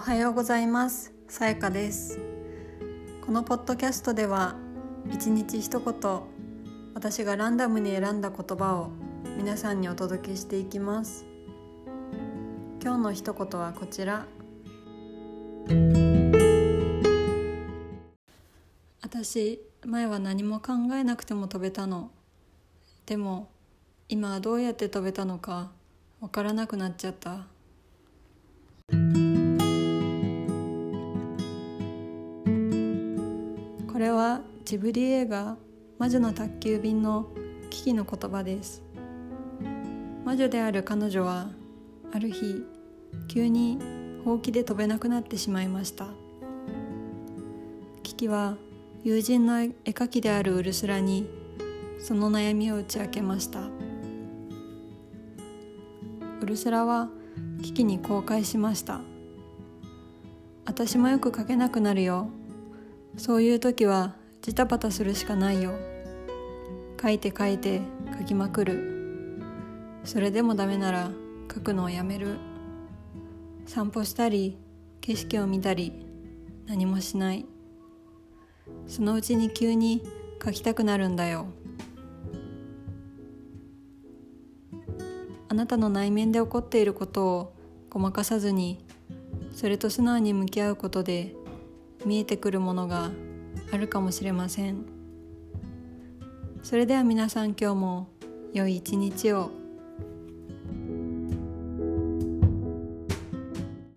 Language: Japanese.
おはようございます。さやかです。このポッドキャストでは一日一言私がランダムに選んだ言葉を皆さんにお届けしていきます。今日の一言はこちら。私前は何も考えなくても飛べたの。でも今はどうやって飛べたのかわからなくなっちゃった。これはジブリ映画「魔女の宅急便」の危機の言葉です。魔女である彼女はある日急にほうきで飛べなくなってしまいました。危機は友人の絵描きであるウルスラにその悩みを打ち明けました。ウルスラは危機に公開しました私もよく描けなくなるよ。そういう時はジタバタするしかないよ。書いて書いて書きまくる。それでもダメなら書くのをやめる。散歩したり景色を見たり何もしない。そのうちに急に書きたくなるんだよ。あなたの内面で起こっていることをごまかさずにそれと素直に向き合うことで見えてくるものがあるかもしれません。それでは皆さん今日も良い一日を。